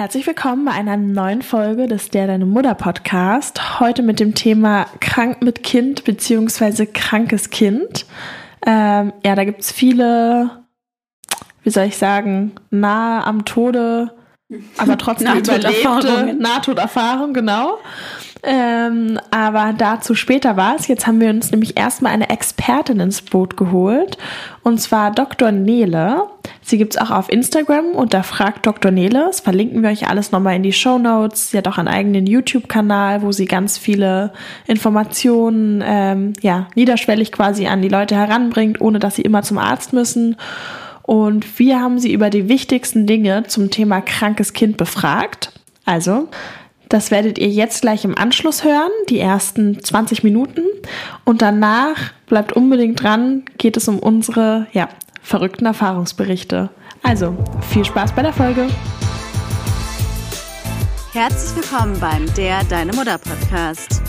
Herzlich willkommen bei einer neuen Folge des Der Deine Mutter Podcast. Heute mit dem Thema Krank mit Kind beziehungsweise krankes Kind. Ähm, ja, da gibt's viele, wie soll ich sagen, nahe am Tode, aber trotzdem überlebte Nahtoderfahrung, genau. Ähm, aber dazu später war es. Jetzt haben wir uns nämlich erstmal eine Expertin ins Boot geholt. Und zwar Dr. Nele. Sie gibt's auch auf Instagram unter Frag Dr. Nele. Das verlinken wir euch alles nochmal in die Show Notes. Sie hat auch einen eigenen YouTube-Kanal, wo sie ganz viele Informationen, ähm, ja, niederschwellig quasi an die Leute heranbringt, ohne dass sie immer zum Arzt müssen. Und wir haben sie über die wichtigsten Dinge zum Thema krankes Kind befragt. Also, das werdet ihr jetzt gleich im Anschluss hören, die ersten 20 Minuten. Und danach bleibt unbedingt dran, geht es um unsere, ja, verrückten Erfahrungsberichte. Also, viel Spaß bei der Folge. Herzlich willkommen beim Der Deine Mutter Podcast.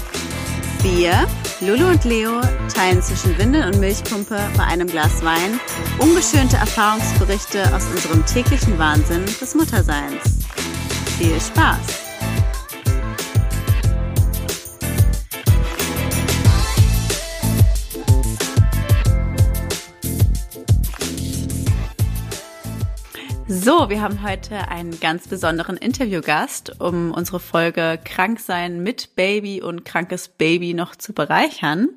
Wir, Lulu und Leo, teilen zwischen Windel und Milchpumpe bei einem Glas Wein ungeschönte Erfahrungsberichte aus unserem täglichen Wahnsinn des Mutterseins. Viel Spaß! So, wir haben heute einen ganz besonderen Interviewgast, um unsere Folge Kranksein mit Baby und krankes Baby noch zu bereichern.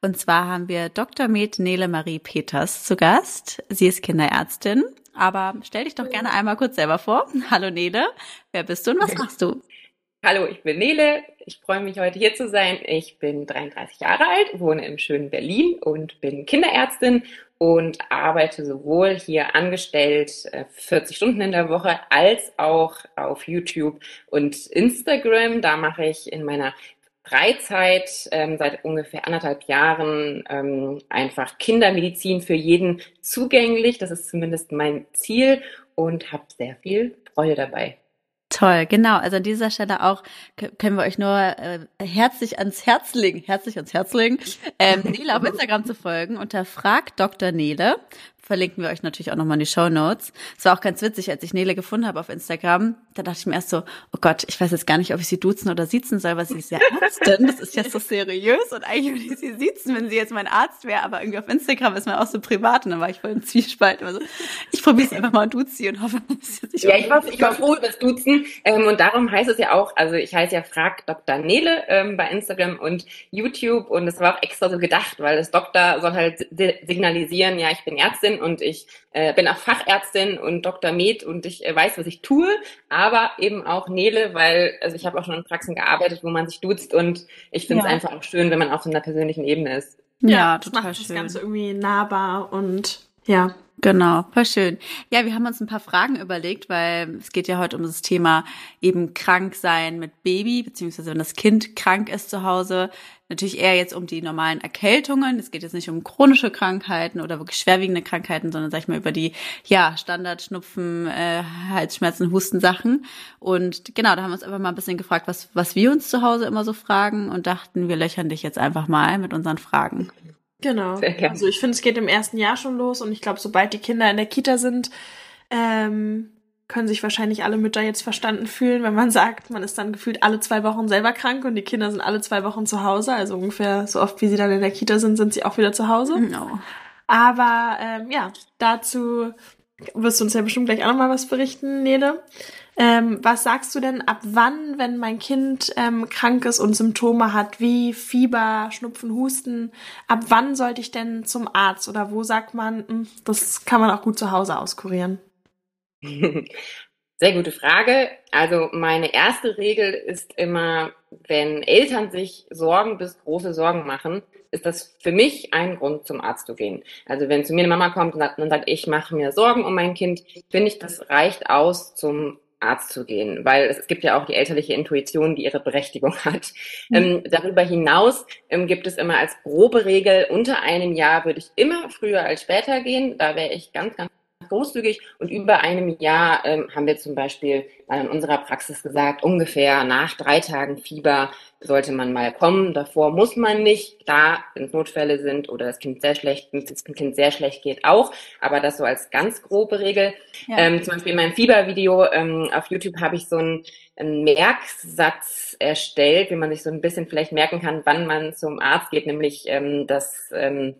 Und zwar haben wir Dr. Med Nele Marie Peters zu Gast. Sie ist Kinderärztin. Aber stell dich doch gerne einmal kurz selber vor. Hallo Nele, wer bist du und was machst du? Hallo, ich bin Nele. Ich freue mich heute hier zu sein. Ich bin 33 Jahre alt, wohne im schönen Berlin und bin Kinderärztin und arbeite sowohl hier angestellt 40 äh, Stunden in der Woche als auch auf YouTube und Instagram. Da mache ich in meiner Freizeit ähm, seit ungefähr anderthalb Jahren ähm, einfach Kindermedizin für jeden zugänglich. Das ist zumindest mein Ziel und habe sehr viel Freude dabei. Toll, genau. Also an dieser Stelle auch können wir euch nur äh, herzlich ans Herz legen, herzlich ans Herz legen, ähm, Nele auf Instagram zu folgen unter Frag Dr. Nele verlinken wir euch natürlich auch nochmal in die Show Notes. Es war auch ganz witzig, als ich Nele gefunden habe auf Instagram, da dachte ich mir erst so, oh Gott, ich weiß jetzt gar nicht, ob ich sie duzen oder siezen soll, weil sie ist ja Ärztin, das ist ja so seriös und eigentlich würde ich sie siezen, wenn sie jetzt mein Arzt wäre, aber irgendwie auf Instagram ist man auch so privat und dann war ich voll im Zwiespalt. Also, ich probiere es einfach mal und und hoffe, dass nicht Ja, ich war, ich war froh über das Duzen ähm, und darum heißt es ja auch, also ich heiße ja Frag Dr. Nele ähm, bei Instagram und YouTube und es war auch extra so gedacht, weil das Doktor soll halt signalisieren, ja, ich bin Ärztin und ich äh, bin auch Fachärztin und Dr. Med und ich äh, weiß, was ich tue, aber eben auch Nele, weil also ich habe auch schon in Praxen gearbeitet, wo man sich duzt und ich finde es ja. einfach auch schön, wenn man auf so einer persönlichen Ebene ist. Ja, ja total macht schön. das Ganze irgendwie nahbar und ja. Genau, voll schön. Ja, wir haben uns ein paar Fragen überlegt, weil es geht ja heute um das Thema eben krank sein mit Baby, beziehungsweise wenn das Kind krank ist zu Hause. Natürlich eher jetzt um die normalen Erkältungen. Es geht jetzt nicht um chronische Krankheiten oder wirklich schwerwiegende Krankheiten, sondern sag ich mal über die, ja, Standardschnupfen, äh, Halsschmerzen, Hustensachen. Und genau, da haben wir uns einfach mal ein bisschen gefragt, was, was wir uns zu Hause immer so fragen und dachten, wir löchern dich jetzt einfach mal mit unseren Fragen. Genau. Also ich finde, es geht im ersten Jahr schon los und ich glaube, sobald die Kinder in der Kita sind, ähm, können sich wahrscheinlich alle Mütter jetzt verstanden fühlen, wenn man sagt, man ist dann gefühlt alle zwei Wochen selber krank und die Kinder sind alle zwei Wochen zu Hause. Also ungefähr so oft, wie sie dann in der Kita sind, sind sie auch wieder zu Hause. No. Aber ähm, ja, dazu wirst du uns ja bestimmt gleich auch nochmal was berichten, Nele. Ähm, was sagst du denn, ab wann, wenn mein Kind ähm, krank ist und Symptome hat, wie Fieber, Schnupfen, Husten, ab wann sollte ich denn zum Arzt oder wo sagt man, mh, hm, das kann man auch gut zu Hause auskurieren? Sehr gute Frage. Also meine erste Regel ist immer, wenn Eltern sich Sorgen bis große Sorgen machen, ist das für mich ein Grund, zum Arzt zu gehen. Also wenn zu mir eine Mama kommt und sagt, und sagt ich mache mir Sorgen um mein Kind, finde ich, das reicht aus, zum Arzt zu gehen, weil es, es, gibt ja auch die elterliche Intuition, die ihre Berechtigung hat. Mhm. Ähm, darüber hinaus ähm, gibt es immer als grobe Regel, unter einem Jahr würde ich immer früher als später gehen. Da wäre ich ganz, ganz großzügig und über einem Jahr ähm, haben wir zum Beispiel mal in unserer Praxis gesagt, ungefähr nach drei Tagen Fieber sollte man mal kommen. Davor muss man nicht. Klar, wenn es Notfälle sind oder das Kind sehr schlecht, das Kind sehr schlecht geht auch, aber das so als ganz grobe Regel. Ja. Ähm, zum Beispiel in meinem Fiebervideo ähm, auf YouTube habe ich so einen, einen Merksatz erstellt, wie man sich so ein bisschen vielleicht merken kann, wann man zum Arzt geht, nämlich ähm, das ähm,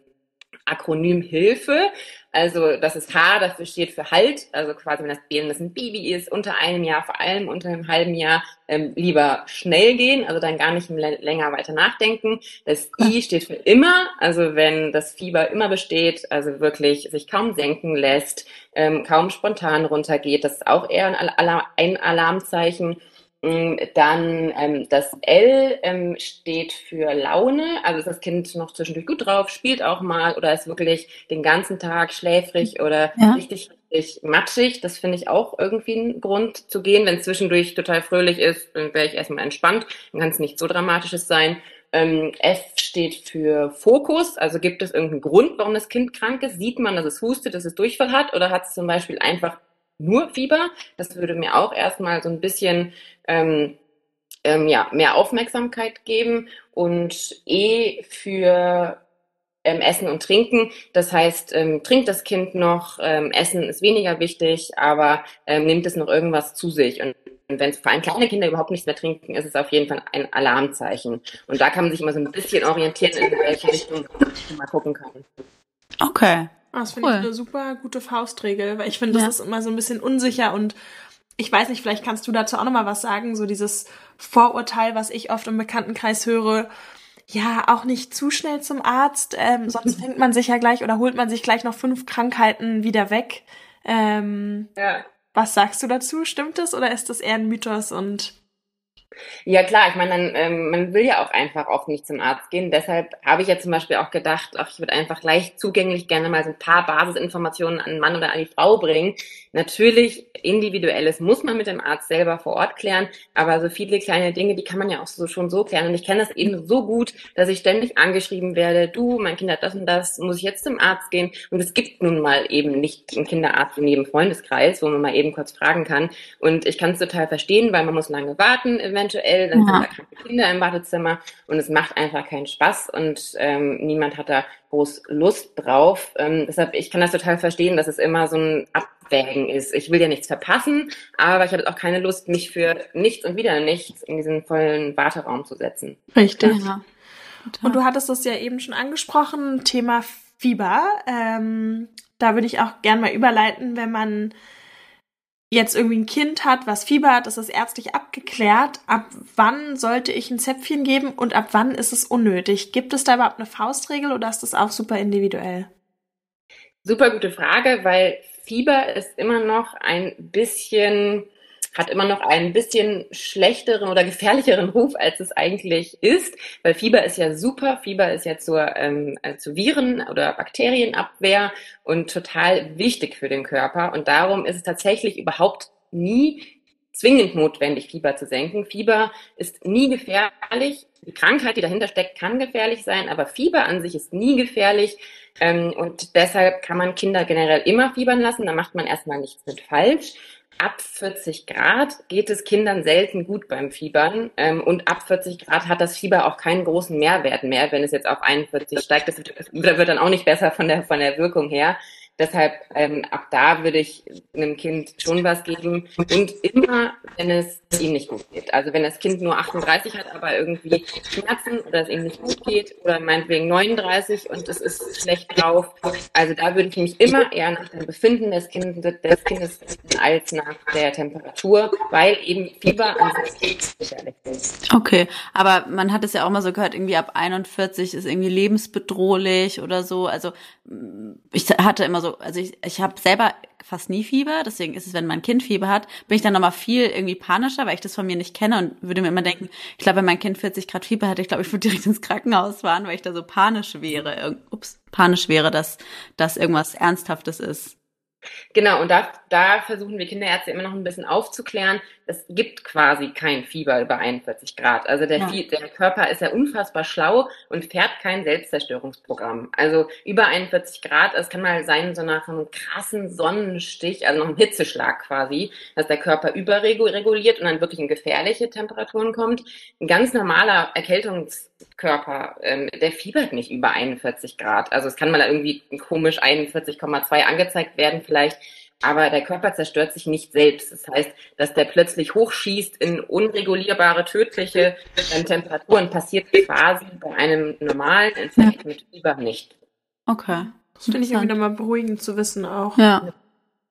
Akronym Hilfe. Also das ist H, dafür steht für Halt. Also quasi, wenn das, wenn das ein Baby ist, unter einem Jahr, vor allem unter einem halben Jahr, ähm, lieber schnell gehen, also dann gar nicht länger weiter nachdenken. Das I steht für immer, also wenn das Fieber immer besteht, also wirklich sich kaum senken lässt, ähm, kaum spontan runtergeht, das ist auch eher ein, Alarm, ein Alarmzeichen. Mm, dann ähm, das L ähm, steht für Laune, also ist das Kind noch zwischendurch gut drauf, spielt auch mal oder ist wirklich den ganzen Tag schläfrig oder ja. richtig, richtig matschig. Das finde ich auch irgendwie ein Grund zu gehen. Wenn es zwischendurch total fröhlich ist, dann wäre ich erstmal entspannt. Dann kann es nicht so dramatisches sein. Ähm, F steht für Fokus, also gibt es irgendeinen Grund, warum das Kind krank ist? Sieht man, dass es hustet, dass es Durchfall hat oder hat es zum Beispiel einfach nur Fieber. Das würde mir auch erstmal so ein bisschen ähm, ähm, ja, mehr Aufmerksamkeit geben. Und E für ähm, Essen und Trinken. Das heißt, ähm, trinkt das Kind noch, ähm, Essen ist weniger wichtig, aber ähm, nimmt es noch irgendwas zu sich. Und wenn es vor allem kleine Kinder überhaupt nichts mehr trinken, ist es auf jeden Fall ein Alarmzeichen. Und da kann man sich immer so ein bisschen orientieren, in welche Richtung man gucken kann. Okay. Ah, das finde cool. ich eine super gute Faustregel, weil ich finde, das ja. ist immer so ein bisschen unsicher und ich weiß nicht, vielleicht kannst du dazu auch nochmal was sagen, so dieses Vorurteil, was ich oft im Bekanntenkreis höre, ja, auch nicht zu schnell zum Arzt, ähm, sonst fängt man sich ja gleich oder holt man sich gleich noch fünf Krankheiten wieder weg. Ähm, ja. Was sagst du dazu? Stimmt das oder ist das eher ein Mythos und ja klar, ich meine, dann, ähm, man will ja auch einfach oft nicht zum Arzt gehen. Deshalb habe ich ja zum Beispiel auch gedacht, ach, ich würde einfach leicht zugänglich gerne mal so ein paar Basisinformationen an den Mann oder an die Frau bringen. Natürlich, individuelles muss man mit dem Arzt selber vor Ort klären, aber so viele kleine Dinge, die kann man ja auch so schon so klären. Und ich kenne das eben so gut, dass ich ständig angeschrieben werde, du, mein Kind hat das und das, muss ich jetzt zum Arzt gehen? Und es gibt nun mal eben nicht einen Kinderarzt in jedem Freundeskreis, wo man mal eben kurz fragen kann. Und ich kann es total verstehen, weil man muss lange warten, eventuell, dann ja. sind da kranke Kinder im Wartezimmer und es macht einfach keinen Spaß und ähm, niemand hat da groß Lust drauf. Ähm, deshalb, ich kann das total verstehen, dass es immer so ein Abwägen ist. Ich will ja nichts verpassen, aber ich habe auch keine Lust, mich für nichts und wieder nichts in diesen vollen Warteraum zu setzen. Richtig. Ja. Und du hattest das ja eben schon angesprochen, Thema Fieber. Ähm, da würde ich auch gern mal überleiten, wenn man jetzt irgendwie ein Kind hat, was Fieber hat, ist ärztlich abgeklärt. Ab wann sollte ich ein Zäpfchen geben und ab wann ist es unnötig? Gibt es da überhaupt eine Faustregel oder ist das auch super individuell? Super gute Frage, weil Fieber ist immer noch ein bisschen hat immer noch einen bisschen schlechteren oder gefährlicheren Ruf, als es eigentlich ist, weil Fieber ist ja super. Fieber ist ja zur, ähm, äh, zur Viren- oder Bakterienabwehr und total wichtig für den Körper. Und darum ist es tatsächlich überhaupt nie zwingend notwendig, Fieber zu senken. Fieber ist nie gefährlich. Die Krankheit, die dahinter steckt, kann gefährlich sein, aber Fieber an sich ist nie gefährlich. Ähm, und deshalb kann man Kinder generell immer fiebern lassen. Da macht man erstmal nichts mit falsch ab 40 Grad geht es Kindern selten gut beim Fiebern. Ähm, und ab 40 Grad hat das Fieber auch keinen großen Mehrwert mehr. Wenn es jetzt auf 41 steigt, das wird, wird dann auch nicht besser von der, von der Wirkung her. Deshalb ähm, ab da würde ich einem Kind schon was geben und immer, wenn es ihm nicht gut geht. Also wenn das Kind nur 38 hat, aber irgendwie Schmerzen oder es ihm nicht gut geht oder meinetwegen 39 und es ist schlecht drauf. Also da würde ich mich immer eher nach dem Befinden des Kindes, des Kindes als nach der Temperatur, weil eben Fieber an sich gefährlich ist. Okay, aber man hat es ja auch mal so gehört, irgendwie ab 41 ist irgendwie lebensbedrohlich oder so. Also ich hatte immer so, also ich, ich habe selber fast nie Fieber, deswegen ist es, wenn mein Kind Fieber hat, bin ich dann nochmal viel irgendwie panischer, weil ich das von mir nicht kenne und würde mir immer denken, ich glaube, wenn mein Kind 40 Grad Fieber hat, ich glaube, ich würde direkt ins Krankenhaus fahren, weil ich da so panisch wäre, ups, panisch wäre, dass das irgendwas Ernsthaftes ist. Genau, und da, da versuchen wir Kinderärzte immer noch ein bisschen aufzuklären. Es gibt quasi kein Fieber über 41 Grad. Also der, ja. der Körper ist ja unfassbar schlau und fährt kein Selbstzerstörungsprogramm. Also über 41 Grad, es kann mal sein, so nach einem krassen Sonnenstich, also noch ein Hitzeschlag quasi, dass der Körper überreguliert und dann wirklich in gefährliche Temperaturen kommt. Ein ganz normaler Erkältungskörper, ähm, der fiebert nicht über 41 Grad. Also es kann mal irgendwie komisch 41,2 angezeigt werden vielleicht, aber der Körper zerstört sich nicht selbst. Das heißt, dass der plötzlich hochschießt in unregulierbare, tödliche Temperaturen, passiert quasi bei einem normalen Infekt mit Fieber nicht. Okay. Das finde ich irgendwie nochmal beruhigend zu wissen auch. Ja.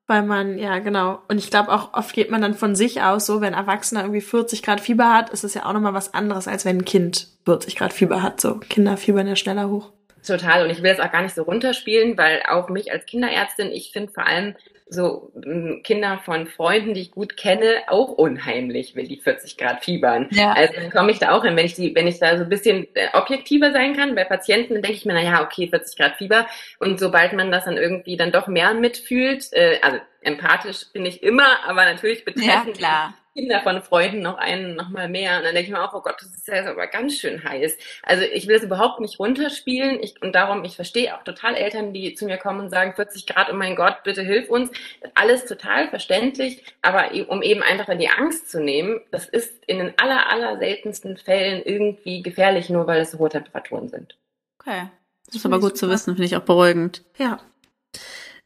Weil man, ja, genau. Und ich glaube auch, oft geht man dann von sich aus so, wenn Erwachsener irgendwie 40 Grad Fieber hat, ist es ja auch nochmal was anderes, als wenn ein Kind 40 Grad Fieber hat. So, Kinder fiebern ja schneller hoch. Total. Und ich will das auch gar nicht so runterspielen, weil auch mich als Kinderärztin, ich finde vor allem so hm, Kinder von Freunden, die ich gut kenne, auch unheimlich, wenn die 40 Grad fiebern. Ja. Also dann komme ich da auch hin, wenn ich die, wenn ich da so ein bisschen äh, objektiver sein kann. Bei Patienten dann denke ich mir, na ja, okay, 40 Grad Fieber. Und sobald man das dann irgendwie dann doch mehr mitfühlt, äh, also empathisch bin ich immer, aber natürlich betreffend ja, klar. Kinder von Freunden noch einen noch mal mehr. Und dann denke ich mir auch, oh Gott, das ist ja aber ganz schön heiß. Also ich will es überhaupt nicht runterspielen. Ich, und darum, ich verstehe auch total Eltern, die zu mir kommen und sagen, 40 Grad, oh mein Gott, bitte hilf uns. Alles total verständlich. Aber um eben einfach die Angst zu nehmen, das ist in den aller, aller seltensten Fällen irgendwie gefährlich, nur weil es hohe Temperaturen sind. Okay. Das ist aber gut zu wissen, finde ich auch beruhigend. Ja.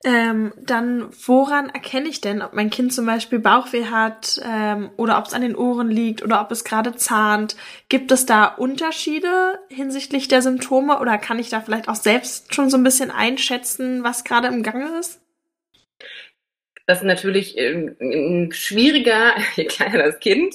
Ähm, dann, woran erkenne ich denn, ob mein Kind zum Beispiel Bauchweh hat ähm, oder ob es an den Ohren liegt oder ob es gerade zahnt? Gibt es da Unterschiede hinsichtlich der Symptome oder kann ich da vielleicht auch selbst schon so ein bisschen einschätzen, was gerade im Gange ist? Das ist natürlich ähm, schwieriger, je kleiner das Kind.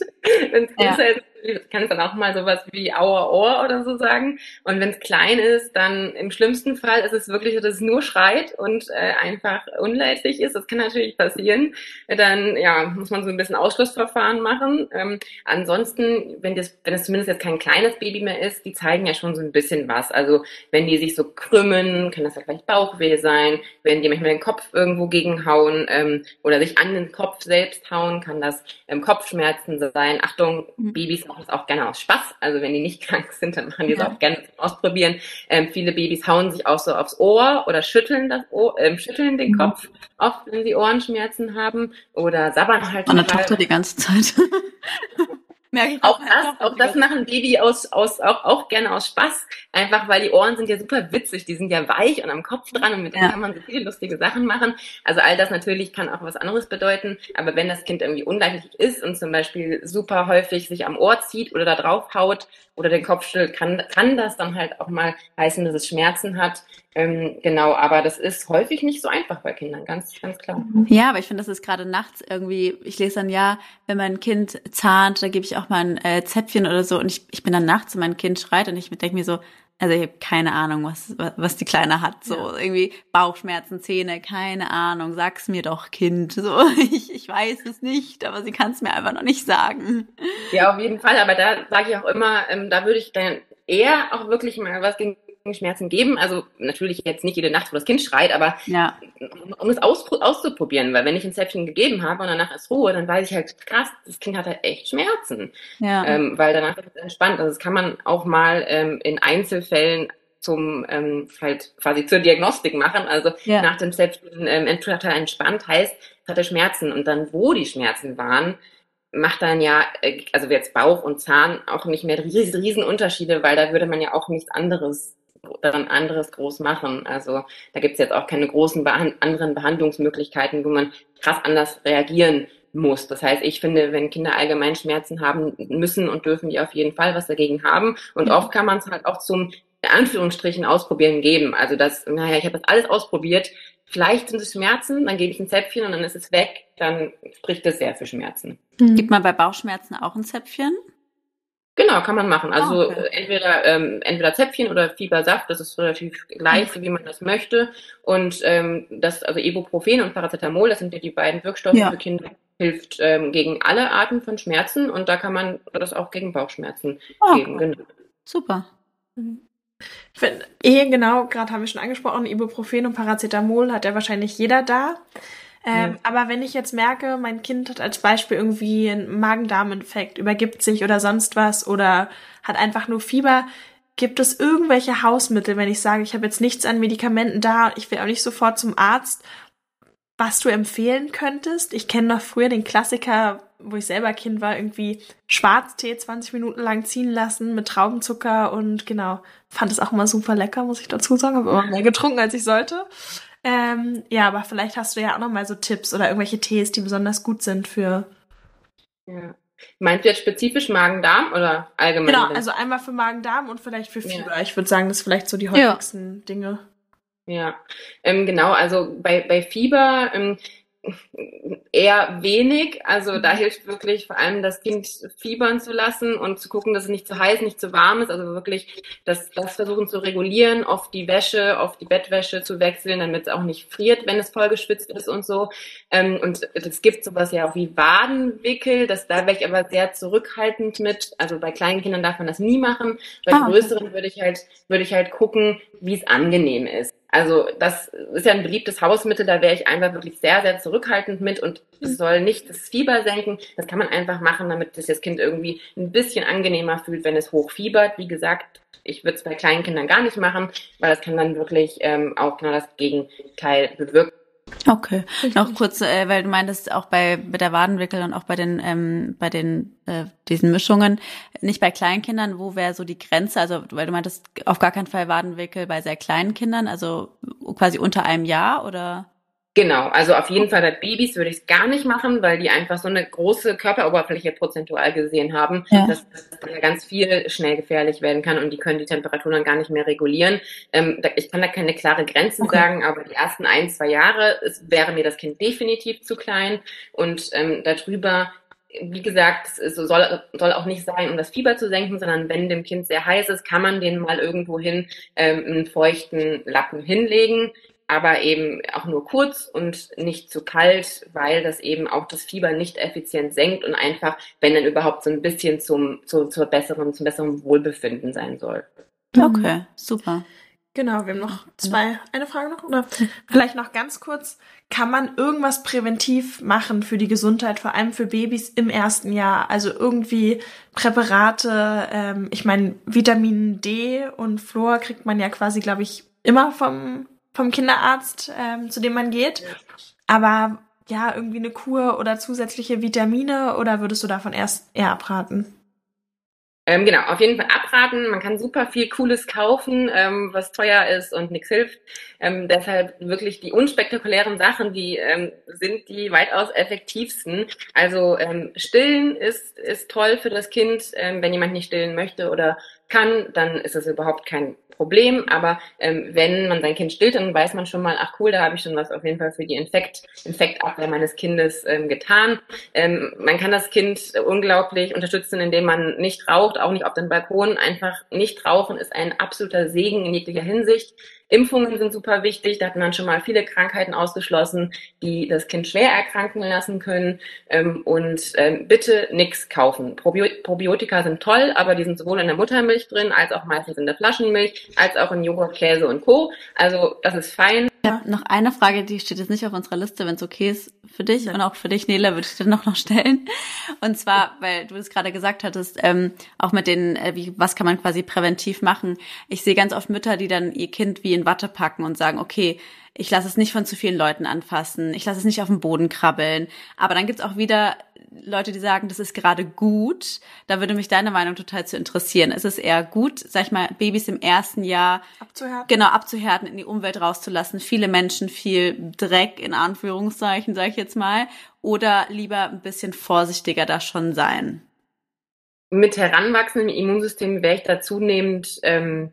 Wenn es größer ja. ist, kann es dann auch mal sowas wie Auer Ohr oder so sagen. Und wenn es klein ist, dann im schlimmsten Fall ist es wirklich so, dass es nur schreit und äh, einfach unleidlich ist. Das kann natürlich passieren. Dann ja, muss man so ein bisschen Ausschlussverfahren machen. Ähm, ansonsten, wenn das, wenn es zumindest jetzt kein kleines Baby mehr ist, die zeigen ja schon so ein bisschen was. Also wenn die sich so krümmen, kann das ja vielleicht Bauchweh sein. Wenn die manchmal den Kopf irgendwo gegenhauen ähm, oder sich an den Kopf selbst hauen, kann das ähm, Kopfschmerzen sein. Achtung, mhm. Babys machen es auch gerne aus Spaß. Also wenn die nicht krank sind, dann machen die es ja. auch gerne zum Ausprobieren. Ähm, viele Babys hauen sich auch so aufs Ohr oder schütteln das Ohr, ähm, schütteln den mhm. Kopf, oft wenn sie Ohrenschmerzen haben oder sabbern halt. Meine Tochter die ganze Zeit. Merke ich auch das, auch das machen Baby aus, aus, auch, auch gerne aus Spaß. Einfach weil die Ohren sind ja super witzig. Die sind ja weich und am Kopf dran und mit denen ja. kann man so viele lustige Sachen machen. Also all das natürlich kann auch was anderes bedeuten. Aber wenn das Kind irgendwie ungleichlich ist und zum Beispiel super häufig sich am Ohr zieht oder da drauf haut oder den Kopf stillt, kann, kann das dann halt auch mal heißen, dass es Schmerzen hat. Ähm, genau, aber das ist häufig nicht so einfach bei Kindern, ganz, ganz klar. Ja, aber ich finde, das ist gerade nachts irgendwie, ich lese dann ja, wenn mein Kind zahnt, da gebe ich auch mal ein äh, Zäpfchen oder so und ich, ich bin dann nachts und mein Kind schreit und ich denke mir so, also ich habe keine Ahnung, was, was die Kleine hat. So ja. irgendwie Bauchschmerzen, Zähne, keine Ahnung. Sag's mir doch, Kind. So, ich, ich weiß es nicht, aber sie kann es mir einfach noch nicht sagen. Ja, auf jeden Fall. Aber da sage ich auch immer, ähm, da würde ich dann eher auch wirklich mal was gegen Schmerzen geben. Also natürlich jetzt nicht jede Nacht, wo das Kind schreit, aber ja. Um es aus, auszuprobieren, weil wenn ich ein Zäpfchen gegeben habe und danach ist Ruhe, dann weiß ich halt, krass, das Kind hat halt echt Schmerzen. Ja. Ähm, weil danach ist es entspannt. Also das kann man auch mal ähm, in Einzelfällen zum ähm, halt quasi zur Diagnostik machen. Also ja. nach dem Zäpfchen ähm, hat er entspannt, heißt, hat er Schmerzen und dann wo die Schmerzen waren, macht dann ja, äh, also jetzt Bauch und Zahn auch nicht mehr riesen, riesen Unterschiede, weil da würde man ja auch nichts anderes daran anderes groß machen. Also da gibt es jetzt auch keine großen Behan anderen Behandlungsmöglichkeiten, wo man krass anders reagieren muss. Das heißt, ich finde, wenn Kinder allgemein Schmerzen haben müssen und dürfen die auf jeden Fall was dagegen haben. Und mhm. oft kann man es halt auch zum in Anführungsstrichen ausprobieren geben. Also das, naja, ich habe das alles ausprobiert. Vielleicht sind es Schmerzen, dann gebe ich ein Zäpfchen und dann ist es weg. Dann spricht es sehr für Schmerzen. Mhm. Gibt man bei Bauchschmerzen auch ein Zäpfchen? Genau, kann man machen. Also oh, okay. entweder ähm, entweder Zäpfchen oder Fiebersaft, das ist relativ gleich, so wie man das möchte. Und ähm, das, also Ibuprofen und Paracetamol, das sind ja die beiden Wirkstoffe ja. für Kinder, hilft ähm, gegen alle Arten von Schmerzen und da kann man das auch gegen Bauchschmerzen oh, geben. Genau. Super. Mhm. Ich finde, eh genau, gerade haben wir schon angesprochen, Ibuprofen und Paracetamol hat ja wahrscheinlich jeder da. Ähm, ja. Aber wenn ich jetzt merke, mein Kind hat als Beispiel irgendwie einen Magen-Darm-Infekt, übergibt sich oder sonst was oder hat einfach nur Fieber, gibt es irgendwelche Hausmittel, wenn ich sage, ich habe jetzt nichts an Medikamenten da, ich will auch nicht sofort zum Arzt, was du empfehlen könntest? Ich kenne noch früher den Klassiker, wo ich selber Kind war, irgendwie Schwarztee 20 Minuten lang ziehen lassen mit Traubenzucker und genau, fand es auch immer super lecker, muss ich dazu sagen, habe immer mehr getrunken, als ich sollte. Ähm, ja, aber vielleicht hast du ja auch noch mal so Tipps oder irgendwelche Tees, die besonders gut sind für. Ja. Meinst du jetzt spezifisch Magen-Darm oder allgemein? Genau, also einmal für Magen-Darm und vielleicht für Fieber. Ja. Ich würde sagen, das ist vielleicht so die häufigsten ja. Dinge. Ja, ähm, genau. Also bei, bei Fieber ähm, eher wenig. Also da hilft wirklich vor allem das Kind fiebern zu lassen und zu gucken, dass es nicht zu heiß, nicht zu warm ist. Also wirklich das, das versuchen zu regulieren, auf die Wäsche, auf die Bettwäsche zu wechseln, damit es auch nicht friert, wenn es voll geschwitzt ist und so. Ähm, und es gibt sowas ja auch wie Wadenwickel. Das, da wäre ich aber sehr zurückhaltend mit. Also bei kleinen Kindern darf man das nie machen. Bei ah, größeren würde ich halt, würde ich halt gucken, wie es angenehm ist. Also das ist ja ein beliebtes Hausmittel, da wäre ich einfach wirklich sehr, sehr zurückhaltend mit und es soll nicht das Fieber senken. Das kann man einfach machen, damit sich das Kind irgendwie ein bisschen angenehmer fühlt, wenn es hochfiebert. Wie gesagt, ich würde es bei kleinen Kindern gar nicht machen, weil das kann dann wirklich ähm, auch genau das Gegenteil bewirken. Okay, noch kurz, äh, weil du meintest auch bei, bei der Wadenwickel und auch bei den ähm, bei den äh, diesen Mischungen, nicht bei Kleinkindern, wo wäre so die Grenze? Also weil du meintest auf gar keinen Fall Wadenwickel bei sehr kleinen Kindern, also quasi unter einem Jahr oder? Genau, also auf jeden Fall bei Babys würde ich es gar nicht machen, weil die einfach so eine große Körperoberfläche prozentual gesehen haben, ja. dass, dass da ganz viel schnell gefährlich werden kann und die können die Temperatur dann gar nicht mehr regulieren. Ähm, ich kann da keine klare Grenzen okay. sagen, aber die ersten ein, zwei Jahre ist, wäre mir das Kind definitiv zu klein und ähm, darüber wie gesagt, es soll, soll auch nicht sein, um das Fieber zu senken, sondern wenn dem Kind sehr heiß ist, kann man den mal irgendwohin ähm, einen feuchten Lappen hinlegen aber eben auch nur kurz und nicht zu kalt, weil das eben auch das Fieber nicht effizient senkt und einfach, wenn dann überhaupt so ein bisschen zum, zu, zur besseren, zum besseren Wohlbefinden sein soll. Okay, super. Genau, wir haben noch zwei, eine Frage noch, oder vielleicht noch ganz kurz. Kann man irgendwas präventiv machen für die Gesundheit, vor allem für Babys im ersten Jahr? Also irgendwie Präparate, ähm, ich meine, Vitamin D und Fluor kriegt man ja quasi, glaube ich, immer vom vom Kinderarzt, ähm, zu dem man geht. Aber ja, irgendwie eine Kur oder zusätzliche Vitamine oder würdest du davon erst eher abraten? Ähm, genau, auf jeden Fall abraten. Man kann super viel Cooles kaufen, ähm, was teuer ist und nichts hilft. Ähm, deshalb wirklich die unspektakulären Sachen, die ähm, sind die weitaus effektivsten. Also ähm, stillen ist, ist toll für das Kind. Ähm, wenn jemand nicht stillen möchte oder kann, dann ist das überhaupt kein Problem. Aber ähm, wenn man sein Kind stillt, dann weiß man schon mal, ach cool, da habe ich schon was auf jeden Fall für die Infekt, Infektabwehr meines Kindes ähm, getan. Ähm, man kann das Kind unglaublich unterstützen, indem man nicht raucht, auch nicht auf den Balkon. Einfach nicht rauchen ist ein absoluter Segen in jeglicher Hinsicht. Impfungen sind super wichtig. Da hat man schon mal viele Krankheiten ausgeschlossen, die das Kind schwer erkranken lassen können. Ähm, und ähm, bitte nichts kaufen. Probiotika sind toll, aber die sind sowohl in der Muttermilch drin, als auch meistens in der Flaschenmilch, als auch in Joghurt, Käse und Co. Also das ist fein. Ja, noch eine Frage, die steht jetzt nicht auf unserer Liste, wenn es okay ist für dich und auch für dich, Nele, würde ich dir noch noch stellen. Und zwar, weil du es gerade gesagt hattest, ähm, auch mit den, äh, wie, was kann man quasi präventiv machen. Ich sehe ganz oft Mütter, die dann ihr Kind wie in Watte packen und sagen, okay, ich lasse es nicht von zu vielen Leuten anfassen, ich lasse es nicht auf dem Boden krabbeln. Aber dann gibt's auch wieder Leute, die sagen, das ist gerade gut. Da würde mich deine Meinung total zu interessieren. Ist es eher gut, sag ich mal, Babys im ersten Jahr abzuhärten? Genau, abzuhärten, in die Umwelt rauszulassen, viele Menschen, viel Dreck in Anführungszeichen, sage ich jetzt mal, oder lieber ein bisschen vorsichtiger da schon sein? Mit heranwachsendem Immunsystem wäre ich da zunehmend ähm,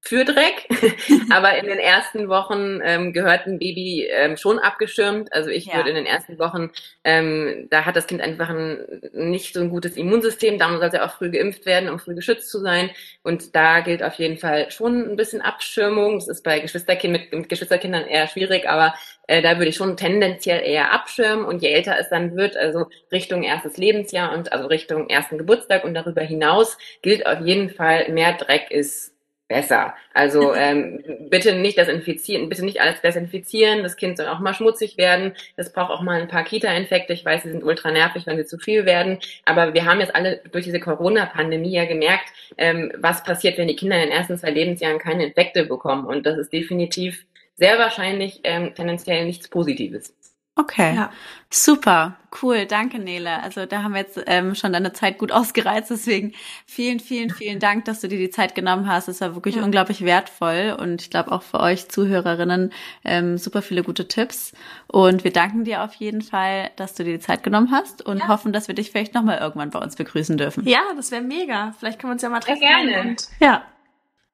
für Dreck. Aber in den ersten Wochen ähm, gehört ein Baby ähm, schon abgeschirmt. Also ich ja. würde in den ersten Wochen, ähm, da hat das Kind einfach ein, nicht so ein gutes Immunsystem. Da sollte auch früh geimpft werden, um früh geschützt zu sein. Und da gilt auf jeden Fall schon ein bisschen Abschirmung. Das ist bei Geschwisterkindern mit, mit Geschwisterkindern eher schwierig, aber äh, da würde ich schon tendenziell eher abschirmen. Und je älter es dann wird, also Richtung erstes Lebensjahr und also Richtung ersten Geburtstag und darüber hinaus, gilt auf jeden Fall, mehr Dreck ist besser. Also ähm, bitte nicht das Infizieren, bitte nicht alles desinfizieren. Das Kind soll auch mal schmutzig werden. Es braucht auch mal ein paar Kita-Infekte. Ich weiß, sie sind ultra nervig, wenn sie zu viel werden. Aber wir haben jetzt alle durch diese Corona-Pandemie ja gemerkt, ähm, was passiert, wenn die Kinder in den ersten zwei Lebensjahren keine Infekte bekommen. Und das ist definitiv sehr wahrscheinlich ähm, tendenziell nichts Positives. Okay, ja. super, cool, danke Nele. Also da haben wir jetzt ähm, schon deine Zeit gut ausgereizt, deswegen vielen, vielen, vielen Dank, dass du dir die Zeit genommen hast. Es war wirklich ja. unglaublich wertvoll und ich glaube auch für euch Zuhörerinnen ähm, super viele gute Tipps. Und wir danken dir auf jeden Fall, dass du dir die Zeit genommen hast und ja. hoffen, dass wir dich vielleicht nochmal irgendwann bei uns begrüßen dürfen. Ja, das wäre mega. Vielleicht können wir uns ja mal treffen. Sehr gerne. Und, ja.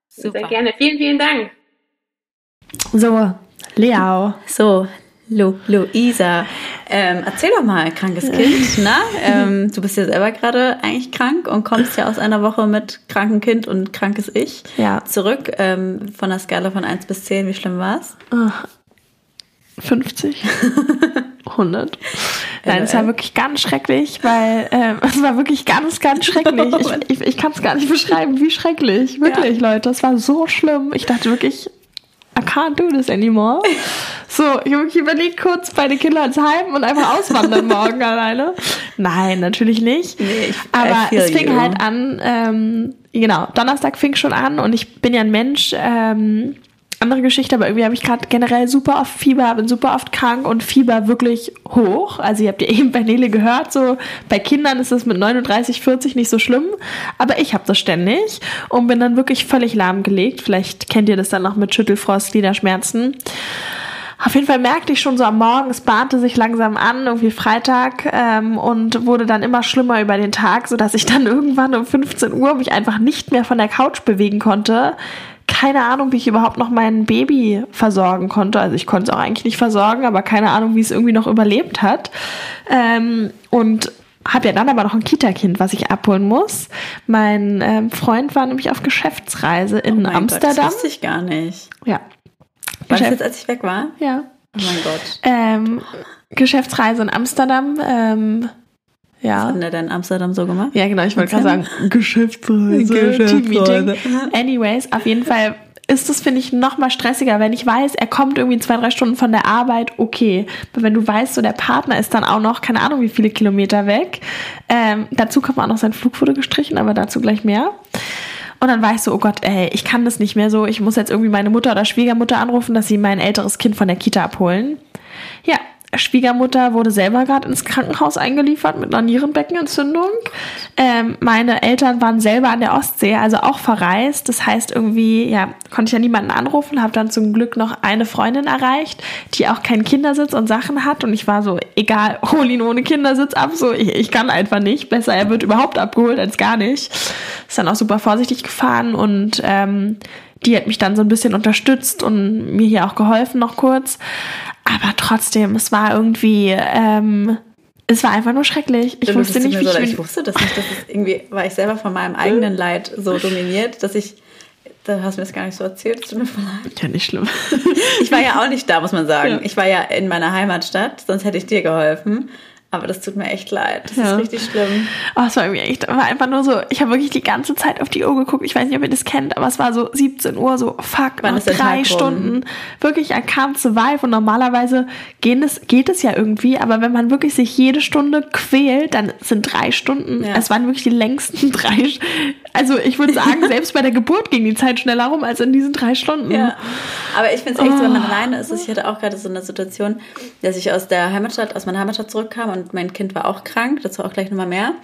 Super. Sehr gerne. Vielen, vielen Dank. So, Leao. So, Lu Luisa, ähm, erzähl doch mal, krankes Kind, na? Ähm, du bist ja selber gerade eigentlich krank und kommst ja aus einer Woche mit krankem Kind und krankes Ich ja. zurück. Ähm, von der Skala von 1 bis 10, wie schlimm war's? 50. 100. Nein, es war wirklich ganz schrecklich, weil äh, es war wirklich ganz, ganz schrecklich. Ich, ich, ich kann es gar nicht beschreiben, wie schrecklich. Wirklich, ja. Leute, es war so schlimm. Ich dachte wirklich, I can't do this anymore. So, ich habe mich überlegt, kurz bei den Kindern zu halten und einfach auswandern morgen alleine. Nein, natürlich nicht. Nee, ich, Aber es fing you. halt an, ähm, genau, Donnerstag fing schon an und ich bin ja ein Mensch, ähm, andere Geschichte, aber irgendwie habe ich gerade generell super oft Fieber, bin super oft krank und Fieber wirklich hoch. Also ihr habt ja eben bei Nele gehört, so bei Kindern ist es mit 39, 40 nicht so schlimm, aber ich habe das ständig und bin dann wirklich völlig lahmgelegt. Vielleicht kennt ihr das dann noch mit Schüttelfrost, Gliederschmerzen. Auf jeden Fall merkte ich schon so am Morgen, es bahnte sich langsam an, irgendwie Freitag, ähm, und wurde dann immer schlimmer über den Tag, sodass ich dann irgendwann um 15 Uhr mich einfach nicht mehr von der Couch bewegen konnte keine Ahnung, wie ich überhaupt noch mein Baby versorgen konnte. Also ich konnte es auch eigentlich nicht versorgen, aber keine Ahnung, wie es irgendwie noch überlebt hat. Ähm, und habe ja dann aber noch ein Kita-Kind, was ich abholen muss. Mein ähm, Freund war nämlich auf Geschäftsreise in oh Amsterdam. Gott, das wusste ich gar nicht. Ja. War das jetzt, als ich weg war? Ja. Oh mein Gott. Ähm, Geschäftsreise in Amsterdam. Ähm, ja. Was hat der denn in Amsterdam so gemacht? Ja, genau, ich wollte gerade sagen, Geschäftsreise, Teammeeting. Anyways, auf jeden Fall ist es, finde ich, noch mal stressiger, wenn ich weiß, er kommt irgendwie zwei, drei Stunden von der Arbeit, okay. Aber wenn du weißt, so der Partner ist dann auch noch, keine Ahnung, wie viele Kilometer weg. Ähm, dazu kommt auch noch sein Flugfoto gestrichen, aber dazu gleich mehr. Und dann weißt du, oh Gott, ey, ich kann das nicht mehr so. Ich muss jetzt irgendwie meine Mutter oder Schwiegermutter anrufen, dass sie mein älteres Kind von der Kita abholen. Ja, Schwiegermutter wurde selber gerade ins Krankenhaus eingeliefert mit einer Nierenbeckenentzündung. Ähm, meine Eltern waren selber an der Ostsee, also auch verreist. Das heißt irgendwie, ja, konnte ich ja niemanden anrufen, habe dann zum Glück noch eine Freundin erreicht, die auch keinen Kindersitz und Sachen hat. Und ich war so, egal, hol ihn ohne Kindersitz ab. So, ich, ich kann einfach nicht. Besser, er wird überhaupt abgeholt als gar nicht. Ist dann auch super vorsichtig gefahren und ähm, die hat mich dann so ein bisschen unterstützt und mir hier auch geholfen noch kurz. Aber trotzdem, es war irgendwie, ähm, es war einfach nur schrecklich. Ich wusste nicht, wie so, ich, ich wusste das nicht. Das ist irgendwie war ich selber von meinem eigenen Leid so dominiert, dass ich da hast du mir das gar nicht so erzählt. Tut mir leid. Ja, nicht schlimm. ich war ja auch nicht da, muss man sagen. Ja. Ich war ja in meiner Heimatstadt, sonst hätte ich dir geholfen. Aber das tut mir echt leid. Das ja. ist richtig schlimm. Oh, es war irgendwie echt, war einfach nur so, ich habe wirklich die ganze Zeit auf die Uhr geguckt. Ich weiß nicht, ob ihr das kennt, aber es war so 17 Uhr, so fuck, Wann noch drei Stunden. Wirklich, I can't survive. Und normalerweise gehen es, geht es ja irgendwie, aber wenn man wirklich sich jede Stunde quält, dann sind drei Stunden, ja. es waren wirklich die längsten drei, also ich würde sagen, selbst bei der Geburt ging die Zeit schneller rum als in diesen drei Stunden. Ja. Aber ich finde es echt oh. so, wenn man alleine ist, ich hatte auch gerade so eine Situation, dass ich aus der Heimatstadt, aus meiner Heimatstadt zurückkam und mein Kind war auch krank, dazu auch gleich nochmal mehr.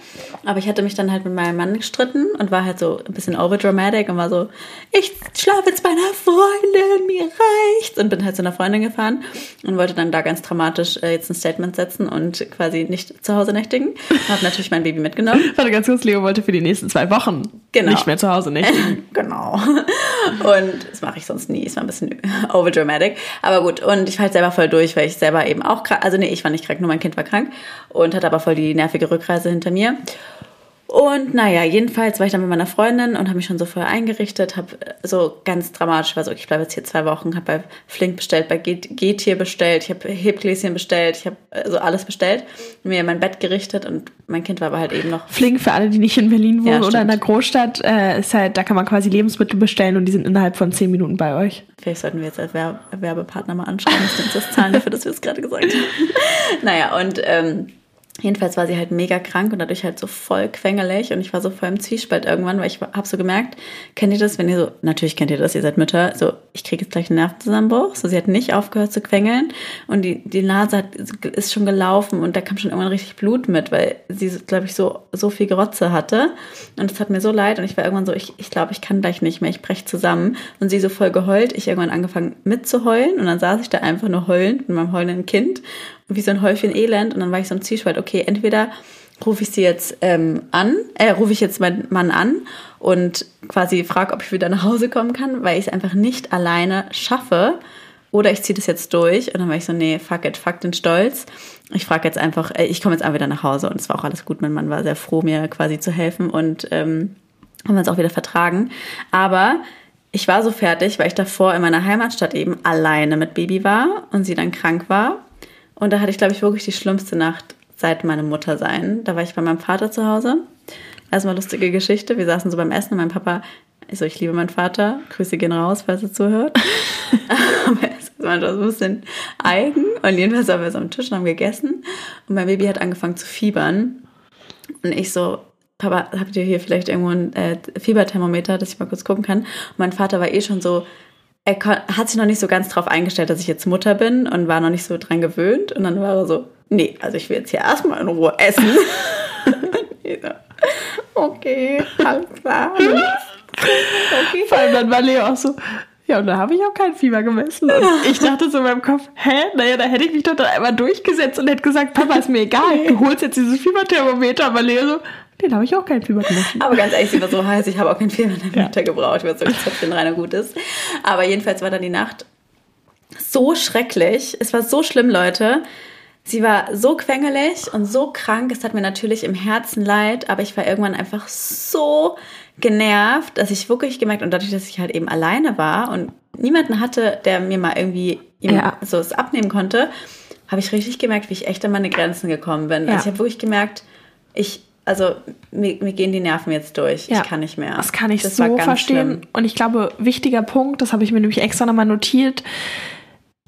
Aber ich hatte mich dann halt mit meinem Mann gestritten und war halt so ein bisschen overdramatic und war so, ich schlafe jetzt bei einer Freundin, mir reicht's. Und bin halt zu einer Freundin gefahren und wollte dann da ganz dramatisch äh, jetzt ein Statement setzen und quasi nicht zu Hause nächtigen. Habe natürlich mein Baby mitgenommen. Warte ganz kurz, Leo wollte für die nächsten zwei Wochen genau. nicht mehr zu Hause nächtigen. genau. Und das mache ich sonst nie. Es war ein bisschen overdramatic. Aber gut, und ich war halt selber voll durch, weil ich selber eben auch krank, also nee, ich war nicht krank, nur mein Kind war krank und hatte aber voll die nervige Rückreise hinter mir. Und naja, jedenfalls war ich dann mit meiner Freundin und habe mich schon so vorher eingerichtet, habe so ganz dramatisch, war so, ich bleibe jetzt hier zwei Wochen, habe bei Flink bestellt, bei Getier bestellt, ich habe Hebgläschen bestellt, ich habe so alles bestellt, mir mein Bett gerichtet und mein Kind war aber halt eben noch. Flink für alle, die nicht in Berlin wohnen ja, oder in der Großstadt, äh, ist halt, da kann man quasi Lebensmittel bestellen und die sind innerhalb von zehn Minuten bei euch. Vielleicht sollten wir jetzt als Werbepartner mal anschauen, dass uns das zahlen dafür, dass wir es gerade gesagt haben. naja, und ähm, Jedenfalls war sie halt mega krank und dadurch halt so voll quengelig und ich war so voll im Zwiespalt irgendwann, weil ich habe so gemerkt, kennt ihr das, wenn ihr so, natürlich kennt ihr das, ihr seid Mütter, so ich kriege jetzt gleich einen Nervenzusammenbruch, so sie hat nicht aufgehört zu quengeln und die, die Nase hat, ist schon gelaufen und da kam schon irgendwann richtig Blut mit, weil sie, glaube ich, so, so viel Grotze hatte und es hat mir so leid und ich war irgendwann so, ich, ich glaube, ich kann gleich nicht mehr, ich breche zusammen und sie so voll geheult, ich irgendwann angefangen mitzuheulen und dann saß ich da einfach nur heulend mit meinem heulenden Kind wie so ein Häufchen Elend. Und dann war ich so im Zwiespalt, okay, entweder rufe ich sie jetzt ähm, an, äh, rufe ich jetzt meinen Mann an und quasi frage, ob ich wieder nach Hause kommen kann, weil ich es einfach nicht alleine schaffe. Oder ich ziehe das jetzt durch und dann war ich so, nee, fuck it, fuck den Stolz. Ich frage jetzt einfach, äh, ich komme jetzt einfach wieder nach Hause und es war auch alles gut. Mein Mann war sehr froh, mir quasi zu helfen und ähm, haben wir uns auch wieder vertragen. Aber ich war so fertig, weil ich davor in meiner Heimatstadt eben alleine mit Baby war und sie dann krank war und da hatte ich, glaube ich, wirklich die schlimmste Nacht seit meinem Muttersein. Da war ich bei meinem Vater zu Hause. Erstmal lustige Geschichte. Wir saßen so beim Essen und mein Papa, also ich liebe meinen Vater, Grüße gehen raus, falls er zuhört. Aber er ist manchmal so ein bisschen eigen. Und jedenfalls waren wir so am Tisch und haben gegessen. Und mein Baby hat angefangen zu fiebern. Und ich so, Papa, habt ihr hier vielleicht irgendwo ein äh, Fieberthermometer, dass ich mal kurz gucken kann? Und mein Vater war eh schon so, er hat sich noch nicht so ganz drauf eingestellt, dass ich jetzt Mutter bin und war noch nicht so dran gewöhnt. Und dann war er so, nee, also ich will jetzt hier erstmal in Ruhe essen. okay, alles klar. Okay. Vor allem dann war Leo auch so, ja, und da habe ich auch kein Fieber gemessen. Und ich dachte so in meinem Kopf, hä? Naja, da hätte ich mich doch einmal durchgesetzt und hätte gesagt, Papa, ist mir egal, du holst jetzt dieses Fieberthermometer. Aber Leo so, den habe ich auch kein Fieber gemessen. Aber ganz ehrlich, sie war so heiß, ich habe auch kein Fieberthermometer ja. gebraucht. Ich war so, ich den reiner gut ist. Aber jedenfalls war dann die Nacht so schrecklich. Es war so schlimm, Leute. Sie war so quengelig und so krank. Es hat mir natürlich im Herzen leid, aber ich war irgendwann einfach so genervt, dass ich wirklich gemerkt und dadurch, dass ich halt eben alleine war und niemanden hatte, der mir mal irgendwie ja. so es abnehmen konnte, habe ich richtig gemerkt, wie ich echt an meine Grenzen gekommen bin. Also ja. Also ich habe wirklich gemerkt, ich also mir, mir, gehen die Nerven jetzt durch. Ja, ich kann nicht mehr. Das kann ich das so verstehen. Schlimm. Und ich glaube, wichtiger Punkt, das habe ich mir nämlich extra nochmal notiert,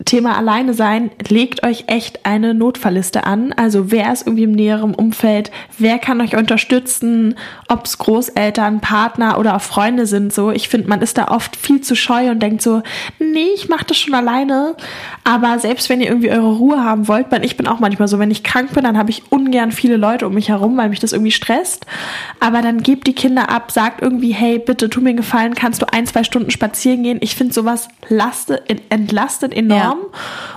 Thema alleine sein, legt euch echt eine Notfallliste an. Also wer ist irgendwie im näheren Umfeld, wer kann euch unterstützen, ob es Großeltern, Partner oder auch Freunde sind. So, ich finde, man ist da oft viel zu scheu und denkt so, nee, ich mache das schon alleine. Aber selbst wenn ihr irgendwie eure Ruhe haben wollt, weil ich bin auch manchmal so, wenn ich krank bin, dann habe ich ungern viele Leute um mich herum, weil mich das irgendwie stresst. Aber dann gebt die Kinder ab, sagt irgendwie, hey, bitte tu mir einen Gefallen, kannst du ein, zwei Stunden spazieren gehen. Ich finde sowas lastet, entlastet enorm. Ja.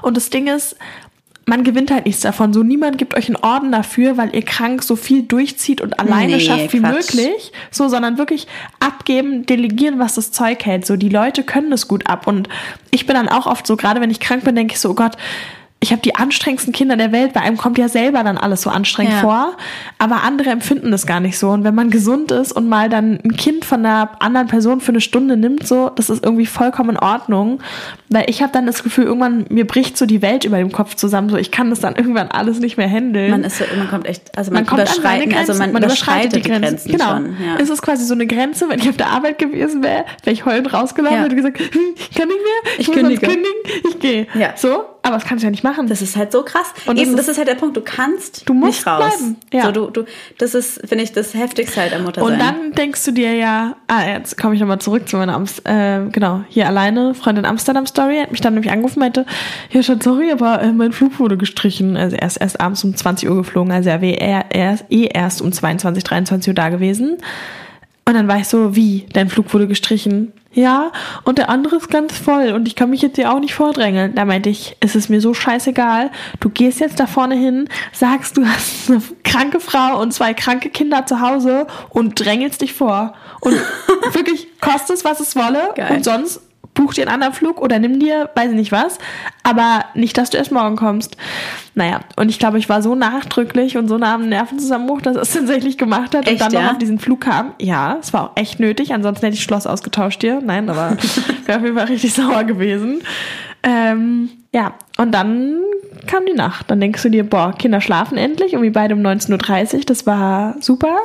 Und das Ding ist, man gewinnt halt nichts davon. So niemand gibt euch einen Orden dafür, weil ihr krank so viel durchzieht und alleine nee, schafft wie Quatsch. möglich. So, sondern wirklich abgeben, delegieren, was das Zeug hält. So, die Leute können das gut ab. Und ich bin dann auch oft so, gerade wenn ich krank bin, denke ich so, oh Gott, ich habe die anstrengendsten Kinder der Welt. Bei einem kommt ja selber dann alles so anstrengend ja. vor. Aber andere empfinden das gar nicht so. Und wenn man gesund ist und mal dann ein Kind von einer anderen Person für eine Stunde nimmt, so, das ist irgendwie vollkommen in Ordnung. Weil ich habe dann das Gefühl, irgendwann mir bricht so die Welt über dem Kopf zusammen. So, ich kann das dann irgendwann alles nicht mehr handeln. Man ist so, man kommt echt, also man, man kommt überschreiten, also man, man überschreitet die Grenzen. Grenzen genau. Schon, ja. Es ist quasi so eine Grenze. Wenn ich auf der Arbeit gewesen wäre, wäre ich heulend rausgelaufen ja. und hätte gesagt, hm, ich kann nicht mehr, ich, ich kündige. kündigen, ich gehe. Ja. So, aber das kannst du ja nicht machen. Das ist halt so krass. Und Eben, das ist, das ist halt der Punkt. Du kannst du musst nicht raus. Bleiben. Ja. So, du, du, das ist, finde ich, das Heftigste halt am Muttersein. Und dann denkst du dir ja, ah, jetzt komme ich nochmal zurück zu meiner Amst, äh, genau, hier alleine, Freundin Amsterdam Story, hat mich dann nämlich angerufen, meinte, ja, schon sorry, aber äh, mein Flug wurde gestrichen. Also er ist erst abends um 20 Uhr geflogen, also er wäre eh erst um 22, 23 Uhr da gewesen. Und dann war ich so, wie, dein Flug wurde gestrichen? Ja, und der andere ist ganz voll und ich kann mich jetzt hier auch nicht vordrängeln. Da meinte ich, es ist mir so scheißegal. Du gehst jetzt da vorne hin, sagst, du hast eine kranke Frau und zwei kranke Kinder zu Hause und drängelst dich vor. Und wirklich, kostet es, was es wolle. Geil. Und sonst buch dir einen anderen Flug oder nimm dir, weiß ich nicht was, aber nicht, dass du erst morgen kommst. Naja, und ich glaube, ich war so nachdrücklich und so nah am Nervenzusammenbruch, dass es tatsächlich gemacht hat Echt, und dann ja? noch auf diesen Flug kam. Ja, es war auch echt nötig, ansonsten hätte ich Schloss ausgetauscht hier. Nein, aber wäre auf jeden Fall richtig sauer gewesen. Ähm, ja, und dann kam die Nacht. Dann denkst du dir, boah, Kinder schlafen endlich, irgendwie beide um 19.30 Uhr, das war super.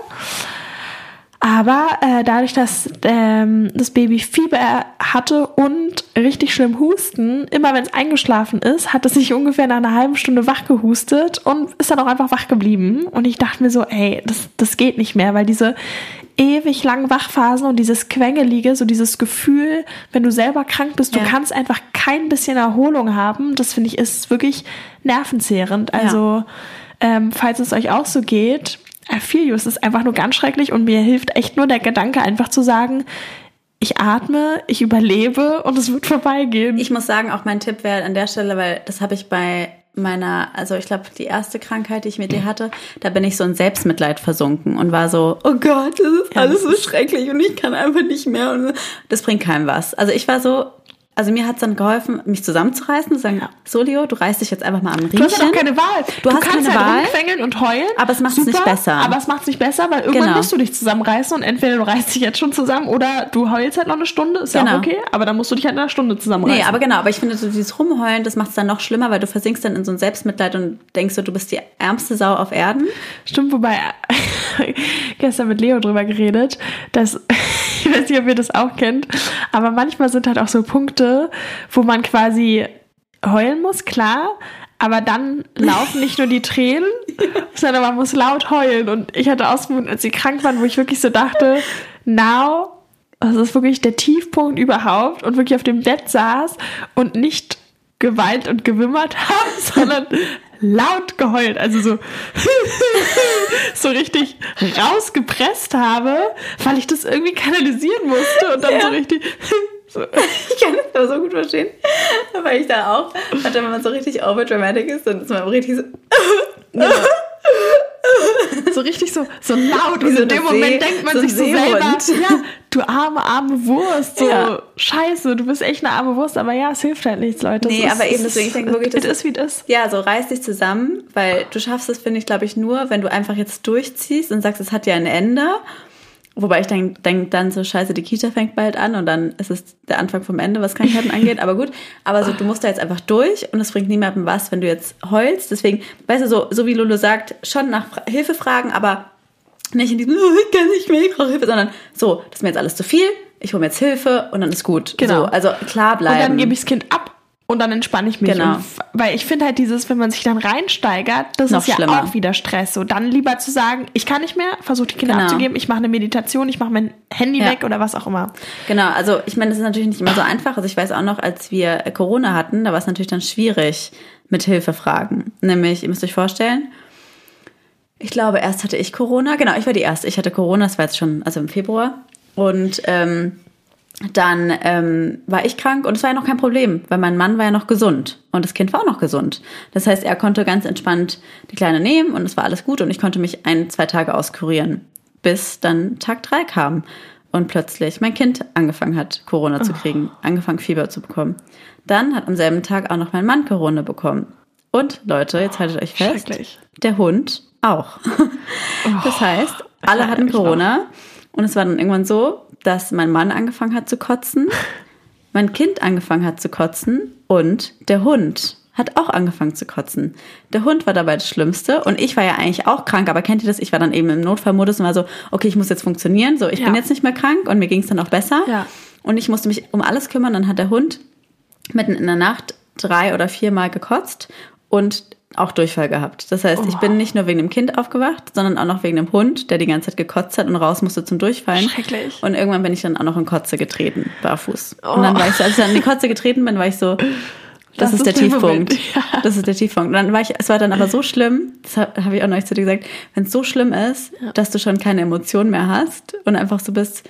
Aber äh, dadurch, dass ähm, das Baby Fieber hatte und richtig schlimm Husten, immer wenn es eingeschlafen ist, hat es sich ungefähr nach einer halben Stunde wach gehustet und ist dann auch einfach wach geblieben. Und ich dachte mir so, ey, das, das geht nicht mehr, weil diese ewig langen Wachphasen und dieses Quengelige, so dieses Gefühl, wenn du selber krank bist, Ja. du kannst einfach kein bisschen Erholung haben, das finde ich ist wirklich nervenzehrend. Also, ähm, falls es euch auch so geht, I feel you, es ist einfach nur ganz schrecklich und mir hilft echt nur der Gedanke, einfach zu sagen, ich atme, ich überlebe und es wird vorbeigehen. Ich muss sagen, auch mein Tipp wäre an der Stelle, weil das habe ich bei meiner, also ich glaube, die erste Krankheit, die ich mit dir hatte, da bin ich so in Selbstmitleid versunken und war so, oh Gott, das ist Ja, alles so schrecklich und ich kann einfach nicht mehr und das bringt keinem was. Also ich war so, also mir hat es dann geholfen, mich zusammenzureißen, zu sagen, so Leo, du reißt dich jetzt einfach mal am Riechchen. Du hast ja noch keine Wahl. Du hast kannst keine halt Wahl. und heulen. Aber es macht's nicht Super, besser. Aber es macht es nicht besser, weil irgendwann Genau. musst du dich zusammenreißen und entweder du reißt dich jetzt schon zusammen oder du heulst halt noch eine Stunde, ist ja Genau. auch okay, aber dann musst du dich halt in einer Stunde zusammenreißen. Nee, aber genau, aber ich finde, so dieses Rumheulen, das macht es dann noch schlimmer, weil du versinkst dann in so ein Selbstmitleid und denkst so, du bist die ärmste Sau auf Erden. Stimmt, wobei gestern mit Leo drüber geredet, dass ich weiß nicht, ob ihr das auch kennt, aber manchmal sind halt auch so Punkte, wo man quasi heulen muss, klar, aber dann laufen nicht nur die Tränen, sondern man muss laut heulen. Und ich hatte Ausmoment, als sie krank waren, wo ich wirklich so dachte, now, das ist wirklich der Tiefpunkt überhaupt. Und wirklich auf dem Bett saß und nicht geweint und gewimmert habe, sondern laut geheult, also so so richtig rausgepresst habe, weil ich das irgendwie kanalisieren musste und dann so richtig so, Ich kann das aber so gut verstehen, weil ich da auch, hatte, wenn man so richtig overdramatic ist, dann ist man richtig so, so richtig so so laut und so in dem Moment See- denkt man so sich so selber, ja, du arme arme Wurst, so Ja. scheiße, du bist echt eine arme Wurst, aber ja, es hilft halt nichts, Leute. Nee, Es aber ist- eben deswegen, ich denke wirklich, das- ist wie das. ja, so reiß dich zusammen, weil du schaffst es, finde ich, glaube ich, nur, wenn du einfach jetzt durchziehst und sagst, es hat ja ein Ende. Wobei ich denke denk dann so, scheiße, die Kita fängt bald an und dann ist es der Anfang vom Ende, was Krankheiten angeht. Aber gut, aber so, du musst da jetzt einfach durch und es bringt niemandem was, wenn du jetzt heulst. Deswegen, weißt du, so, so wie Lulu sagt, schon nach Hilfe fragen, aber nicht in diesem, oh, ich kann nicht mehr, ich brauche Hilfe, sondern so, das ist mir jetzt alles zu viel, ich hole mir jetzt Hilfe und dann ist gut. Genau. So, also klar bleiben. Und dann gebe ich das Kind ab und dann entspanne ich mich. Genau. Und weil ich finde halt dieses, wenn man sich dann reinsteigert, das Noch ist ja schlimmer. auch wieder Stress. So dann lieber zu sagen, ich kann nicht mehr, versuche die Kinder Genau. abzugeben, ich mache eine Meditation, ich mache mein Handy Ja. weg oder was auch immer. Genau, also ich meine, das ist natürlich nicht immer so einfach. Also ich weiß auch noch, als wir äh, Corona hatten, da war es natürlich dann schwierig mit Hilfefragen. Nämlich, ihr müsst euch vorstellen, ich glaube, erst hatte ich Corona. Genau, ich war die erste. Ich hatte Corona, das war jetzt schon, also im Februar. Und ähm, dann ähm, war ich krank und es war ja noch kein Problem, weil mein Mann war ja noch gesund und das Kind war auch noch gesund. Das heißt, er konnte ganz entspannt die Kleine nehmen und es war alles gut und ich konnte mich ein, zwei Tage auskurieren, bis dann Tag drei kam und plötzlich mein Kind angefangen hat, Corona zu kriegen, angefangen Fieber zu bekommen. Dann hat am selben Tag auch noch mein Mann Corona bekommen. Und Leute, jetzt haltet euch fest, der Hund auch. Das heißt, alle hatten. Corona und es war dann irgendwann so, dass mein Mann angefangen hat zu kotzen, mein Kind angefangen hat zu kotzen und der Hund hat auch angefangen zu kotzen. Der Hund war dabei das Schlimmste und ich war ja eigentlich auch krank, aber kennt ihr das? Ich war dann eben im Notfallmodus und war so, okay, ich muss jetzt funktionieren, so, ich Ja. bin jetzt nicht mehr krank und mir ging es dann auch besser. Ja. Und ich musste mich um alles kümmern. Dann hat der Hund mitten in der Nacht drei oder viermal gekotzt und auch Durchfall gehabt. Das heißt, ich Oh. bin nicht nur wegen dem Kind aufgewacht, sondern auch noch wegen dem Hund, der die ganze Zeit gekotzt hat und raus musste zum Durchfallen. Schrecklich. Und irgendwann bin ich dann auch noch in Kotze getreten, barfuß. Und dann Oh. war ich so, als ich dann in die Kotze getreten bin, war ich so, das, Das ist der ist der Tiefpunkt. Ja. Das ist der Tiefpunkt. Und dann war ich, es war dann aber so schlimm, das habe hab ich auch neulich zu dir gesagt, wenn es so schlimm ist, dass du schon keine Emotionen mehr hast und einfach so bist,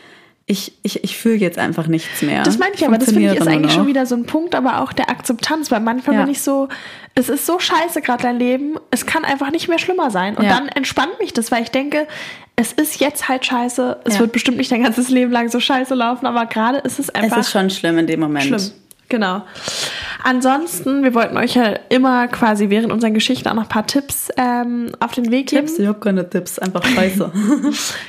ich, ich, ich fühle jetzt einfach nichts mehr. Das meine ich aber, das finde ich ist eigentlich nur schon noch. wieder so ein Punkt, aber auch der Akzeptanz, weil manchmal Ja. bin ich so, es ist so scheiße gerade dein Leben, es kann einfach nicht mehr schlimmer sein. Und Ja. dann entspannt mich das, weil ich denke, es ist jetzt halt scheiße. Es Ja. wird bestimmt nicht dein ganzes Leben lang so scheiße laufen, aber gerade ist es Es einfach ist schon schlimm in dem Moment. schlimm. Genau. Ansonsten, wir wollten euch ja immer quasi während unseren Geschichten auch noch ein paar Tipps ähm, auf den Weg Tipps? geben. Ich habe keine Tipps, einfach scheiße.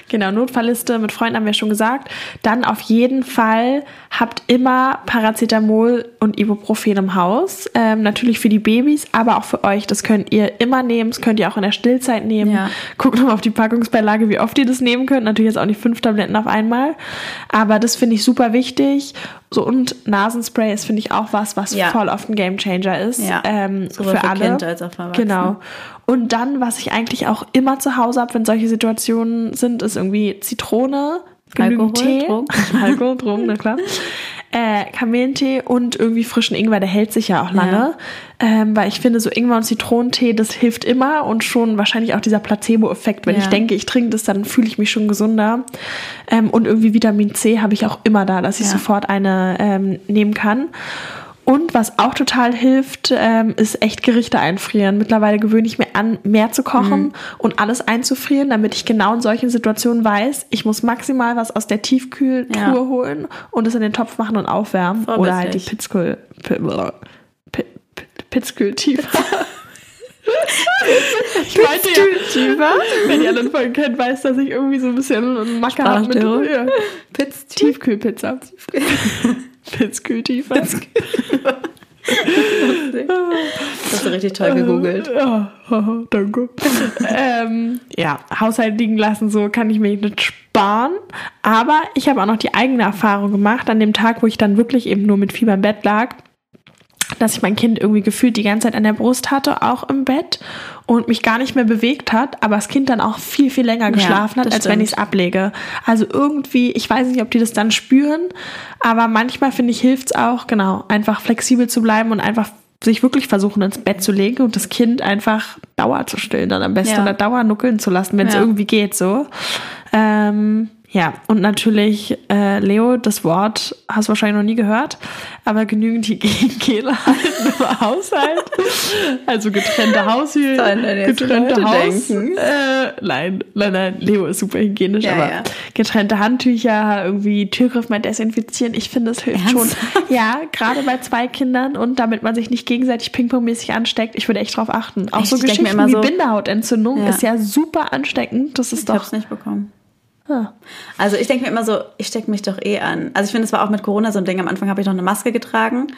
Genau, Notfallliste mit Freunden haben wir schon gesagt. Dann auf jeden Fall habt immer Paracetamol und Ibuprofen im Haus. Ähm, natürlich für die Babys, aber auch für euch. Das könnt ihr immer nehmen. Das könnt ihr auch in der Stillzeit nehmen. Ja. Guckt nochmal auf die Packungsbeilage, wie oft ihr das nehmen könnt. Natürlich jetzt auch nicht fünf Tabletten auf einmal. Aber das finde ich super wichtig. So und Nasenspray ist, finde ich, auch was, was Ja. voll oft ein Gamechanger ist. Ja. Ähm, für für alle. Kind als auch für Erwachsene. Genau. Und dann, was ich eigentlich auch immer zu Hause habe, wenn solche Situationen sind, ist irgendwie Zitrone, Alkohol, Tee, Drogen. Alkohol, Drogen, na klar. Äh, Kamillentee und irgendwie frischen Ingwer, der hält sich ja auch lange. Ähm, weil ich finde, so Ingwer und Zitronentee, das hilft immer und schon wahrscheinlich auch dieser Placebo-Effekt. Wenn Ja. ich denke, ich trinke das, dann fühle ich mich schon gesunder. Ähm, und irgendwie Vitamin C habe ich auch immer da, dass ich Ja. sofort eine ähm, nehmen kann. Und was auch total hilft, ähm, ist echt Gerichte einfrieren. Mittlerweile gewöhne ich mir an, mehr zu kochen Mhm. und alles einzufrieren, damit ich genau in solchen Situationen weiß, ich muss maximal was aus der Tiefkühltruhe Ja. holen und es in den Topf machen und aufwärmen. Oder halt die. Pitzkühl... Pi- Pi- Pi- Pitzkühltiefer. ich meinte ja, wenn ihr alle Folgen kennt, weiß, dass ich irgendwie so ein bisschen Macke habe mit ja. Tiefkühlpizza. Pitzkühltiefer. Hast du richtig toll gegoogelt. Ja, haha, danke. ähm, ja, Haushalt liegen lassen, so kann ich mir nicht sparen. Aber ich habe auch noch die eigene Erfahrung gemacht, an dem Tag, wo ich dann wirklich eben nur mit Fieber im Bett lag, dass ich mein Kind irgendwie gefühlt die ganze Zeit an der Brust hatte, auch im Bett und mich gar nicht mehr bewegt hat, aber das Kind dann auch viel, viel länger geschlafen hat, das als wenn stimmt. ich es ablege. Also irgendwie, ich weiß nicht, ob die das dann spüren, aber manchmal finde ich, hilft es auch, genau, einfach flexibel zu bleiben und einfach sich wirklich versuchen, ins Bett zu legen und das Kind einfach Dauer zu stillen, dann am besten Ja. oder Dauer nuckeln zu lassen, wenn es Ja. irgendwie geht, so. Ähm, ja, und natürlich, äh, Leo, das Wort hast du wahrscheinlich noch nie gehört, aber genügend Hygiene halten im Haushalt. Also getrennte die getrennte Haus. Äh, nein, nein, nein, Leo ist super hygienisch, Ja, aber ja. getrennte Handtücher, irgendwie Türgriff mal desinfizieren, ich finde, das hilft Ernsthaft? schon. Ja, gerade bei zwei Kindern und damit man sich nicht gegenseitig pingpongmäßig ansteckt, ich würde echt drauf achten. Auch Echt? so Ich Geschichten wie so- Bindehautentzündung Ja. ist ja super ansteckend. Das ist Ich doch. hab's nicht bekommen. Ah. Also ich denke mir immer so, ich stecke mich doch eh an. Also ich finde, es war auch mit Corona so ein Ding. Am Anfang habe ich noch eine Maske getragen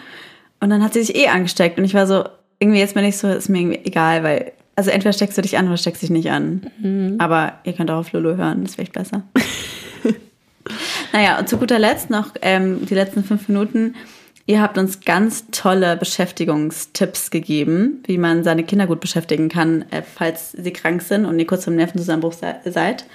und dann hat sie sich eh angesteckt. Und ich war so, irgendwie jetzt bin ich so, ist mir irgendwie egal, weil, also entweder steckst du dich an oder steckst dich nicht an. Mhm. Aber ihr könnt auch auf Lulu hören, das ist vielleicht besser. naja, und zu guter Letzt noch ähm, die letzten fünf Minuten. Ihr habt uns ganz tolle Beschäftigungstipps gegeben, wie man seine Kinder gut beschäftigen kann, äh, falls sie krank sind und ihr kurz zum Nervenzusammenbruch se seid.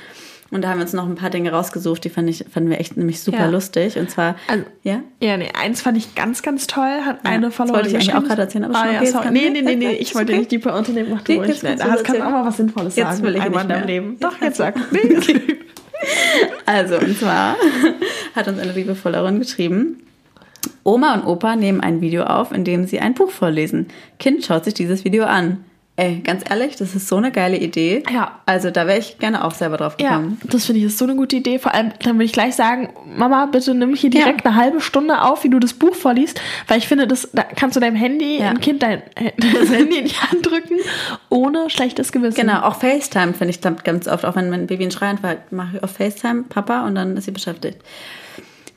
Und da haben wir uns noch ein paar Dinge rausgesucht, die fand ich, fanden wir echt nämlich super Ja. lustig. Und zwar, Also, ja, Ja, nee, eins fand ich ganz, ganz toll. Hat Ja, eine das Followerin wollte ich eigentlich auch gerade erzählen, aber ah, schon ja, okay, sorry. Nee, nee, nee, nee, ich wollte okay. nicht die Pointe nehmen. Mach du Nee, ruhig. jetzt kannst du auch mal was Sinnvolles Jetzt sagen. will ich Einmal in nicht mehr. Leben. Jetzt Doch, jetzt sag. Nee. Also, und zwar hat uns eine liebe Followerin geschrieben. Oma und Opa nehmen ein Video auf, in dem sie ein Buch vorlesen. Kind schaut sich dieses Video an. Ey, ganz ehrlich, das ist so eine geile Idee. Ja. Also, da wäre ich gerne auch selber drauf Ja, gekommen. das finde ich ist so eine gute Idee. Vor allem, dann will ich gleich sagen, Mama, bitte nimm hier Ja. direkt eine halbe Stunde auf, wie du das Buch vorliest, weil ich finde, das da kannst du deinem Handy, Ja. ein Kind dein das Handy in die Hand drücken, ohne schlechtes Gewissen. Genau, auch FaceTime finde ich ganz oft, auch wenn mein Baby einen Schreianfall mache ich auf FaceTime Papa und dann ist sie beschäftigt.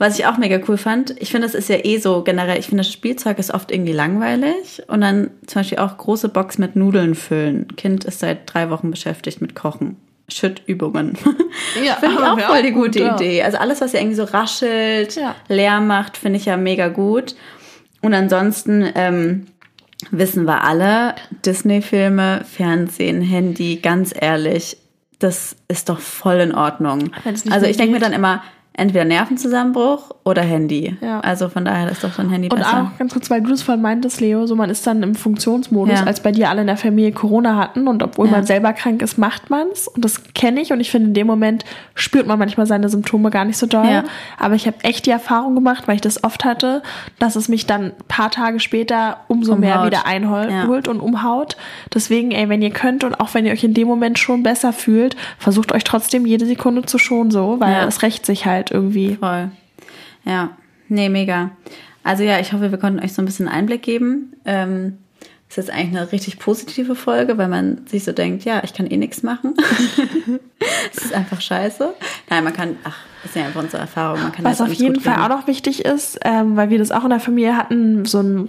Was ich auch mega cool fand, ich finde, das ist ja eh so generell, ich finde, das Spielzeug ist oft irgendwie langweilig und dann zum Beispiel auch große Box mit Nudeln füllen. Kind ist seit drei Wochen beschäftigt mit Kochen. Schüttübungen. Ja, finde ich auch wär voll die gut, gute ja. Idee. Also alles, was ja irgendwie so raschelt, Ja. leer macht, finde ich ja mega gut. Und ansonsten ähm, wissen wir alle, Disney-Filme, Fernsehen, Handy, ganz ehrlich, das ist doch voll in Ordnung. Also ich denke mir dann immer, entweder Nervenzusammenbruch oder Handy. Ja. Also von daher ist doch so ein Handy Und besser. auch ganz kurz, weil du das vorhin meintest, Leo, so man ist dann im Funktionsmodus, Ja. als bei dir alle in der Familie Corona hatten und obwohl Ja. man selber krank ist, macht man's und das kenne ich und ich finde in dem Moment spürt man manchmal seine Symptome gar nicht so doll, aber ich habe echt die Erfahrung gemacht, weil ich das oft hatte, dass es mich dann ein paar Tage später umso mehr Umhaut. wieder einholt und umhaut. Deswegen, ey, wenn ihr könnt und auch wenn ihr euch in dem Moment schon besser fühlt, versucht euch trotzdem jede Sekunde zu schonen so, weil es rächt sich halt irgendwie. Voll. Ja, nee, mega. Also ja, ich hoffe, wir konnten euch so ein bisschen Einblick geben. Ähm, ist jetzt eigentlich eine richtig positive Folge, weil man sich so denkt, ja, ich kann eh nichts machen. Es ist einfach scheiße. Nein, man kann, ach, das ist ja einfach unsere Erfahrung. Man kann Was das auf jeden Fall auch noch wichtig ist, ähm, weil wir das auch in der Familie hatten, so ein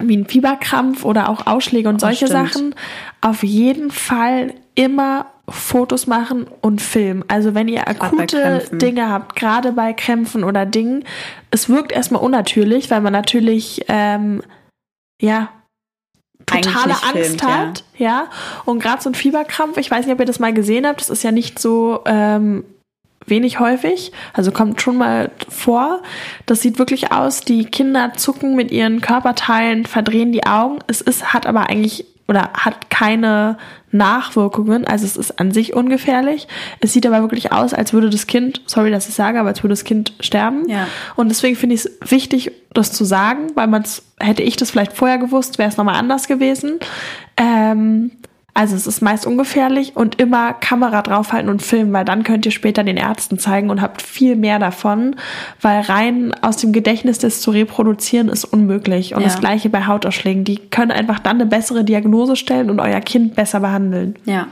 wie ein Fieberkrampf oder auch Ausschläge und solche Oh, stimmt. Sachen, auf jeden Fall immer Fotos machen und filmen. Also wenn ihr akute. Dinge habt, gerade bei Krämpfen oder Dingen, es wirkt erstmal unnatürlich, weil man natürlich ähm, ja totale Angst filmt, ja. hat, ja. Und gerade so ein Fieberkrampf, ich weiß nicht, ob ihr das mal gesehen habt, das ist ja nicht so ähm, wenig häufig, also kommt schon mal vor. Das sieht wirklich aus, die Kinder zucken mit ihren Körperteilen, verdrehen die Augen. Es ist, hat aber eigentlich oder hat keine Nachwirkungen, also es ist an sich ungefährlich. Es sieht aber wirklich aus, als würde das Kind, sorry, dass ich sage, aber als würde das Kind sterben. Ja. Und deswegen finde ich es wichtig, das zu sagen, weil man hätte ich das vielleicht vorher gewusst, wäre es nochmal anders gewesen. Ähm, also es ist meist ungefährlich und immer Kamera draufhalten und filmen, weil dann könnt ihr später den Ärzten zeigen und habt viel mehr davon, weil rein aus dem Gedächtnis das zu reproduzieren ist unmöglich. Und Ja. das gleiche bei Hautausschlägen. Die können einfach dann eine bessere Diagnose stellen und euer Kind besser behandeln. Ja,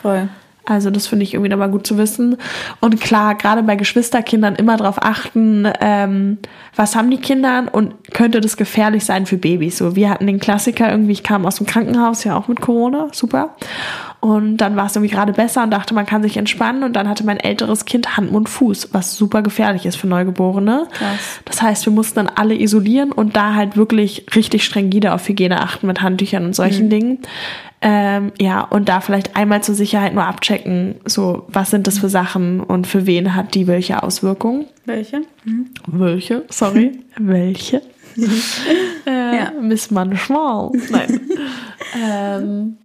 voll. Also das finde ich irgendwie nochmal gut zu wissen. Und klar, gerade bei Geschwisterkindern immer darauf achten, ähm, was haben die Kinder und könnte das gefährlich sein für Babys. So, wir hatten den Klassiker irgendwie, ich kam aus dem Krankenhaus, ja auch mit Corona, super. Und dann war es irgendwie gerade besser und dachte, man kann sich entspannen. Und dann hatte mein älteres Kind Hand, Mund, Fuß, was super gefährlich ist für Neugeborene. Krass. Das heißt, wir mussten dann alle isolieren und da halt wirklich richtig strengide auf Hygiene achten mit Handtüchern und solchen Dingen. Ähm, ja, und da vielleicht einmal zur Sicherheit nur abchecken, so, was sind das für Sachen und für wen hat die welche Auswirkungen? Welche? Welche? Sorry, welche? äh, Ja. Miss Manchmal. Nein. ähm,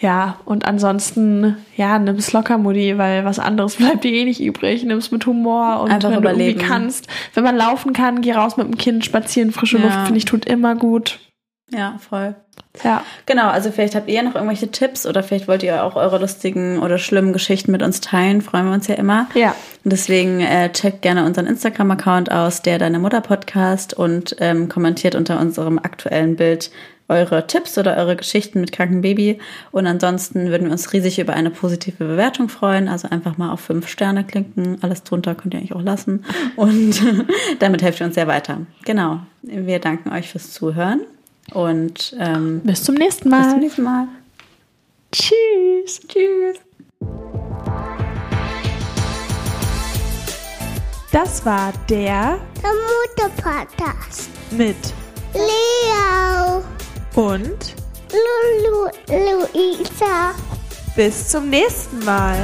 ja, und ansonsten, ja, nimm's locker, Mutti, weil was anderes bleibt dir eh nicht übrig. Nimm's mit Humor und Einfach wenn du überleben. irgendwie kannst. Wenn man laufen kann, geh raus mit dem Kind, spazieren, frische Ja. Luft, finde ich, tut immer gut. Ja, voll. Ja. Genau, also vielleicht habt ihr noch irgendwelche Tipps oder vielleicht wollt ihr auch eure lustigen oder schlimmen Geschichten mit uns teilen, freuen wir uns ja immer. Ja. Und deswegen äh, checkt gerne unseren Instagram-Account aus, der Deine Mutter Podcast und ähm, kommentiert unter unserem aktuellen Bild eure Tipps oder eure Geschichten mit krankem Baby. Und ansonsten würden wir uns riesig über eine positive Bewertung freuen. Also einfach mal auf fünf Sterne klinken. Alles drunter könnt ihr eigentlich auch lassen. Und damit helft ihr uns sehr weiter. Genau. Wir danken euch fürs Zuhören. Und ähm, Bis zum nächsten bis Mal. zum nächsten Mal. Tschüss. Tschüss. Das war der Der Mutter-Podcast. mit Leo, und Lulu, Luisa. bis zum nächsten Mal.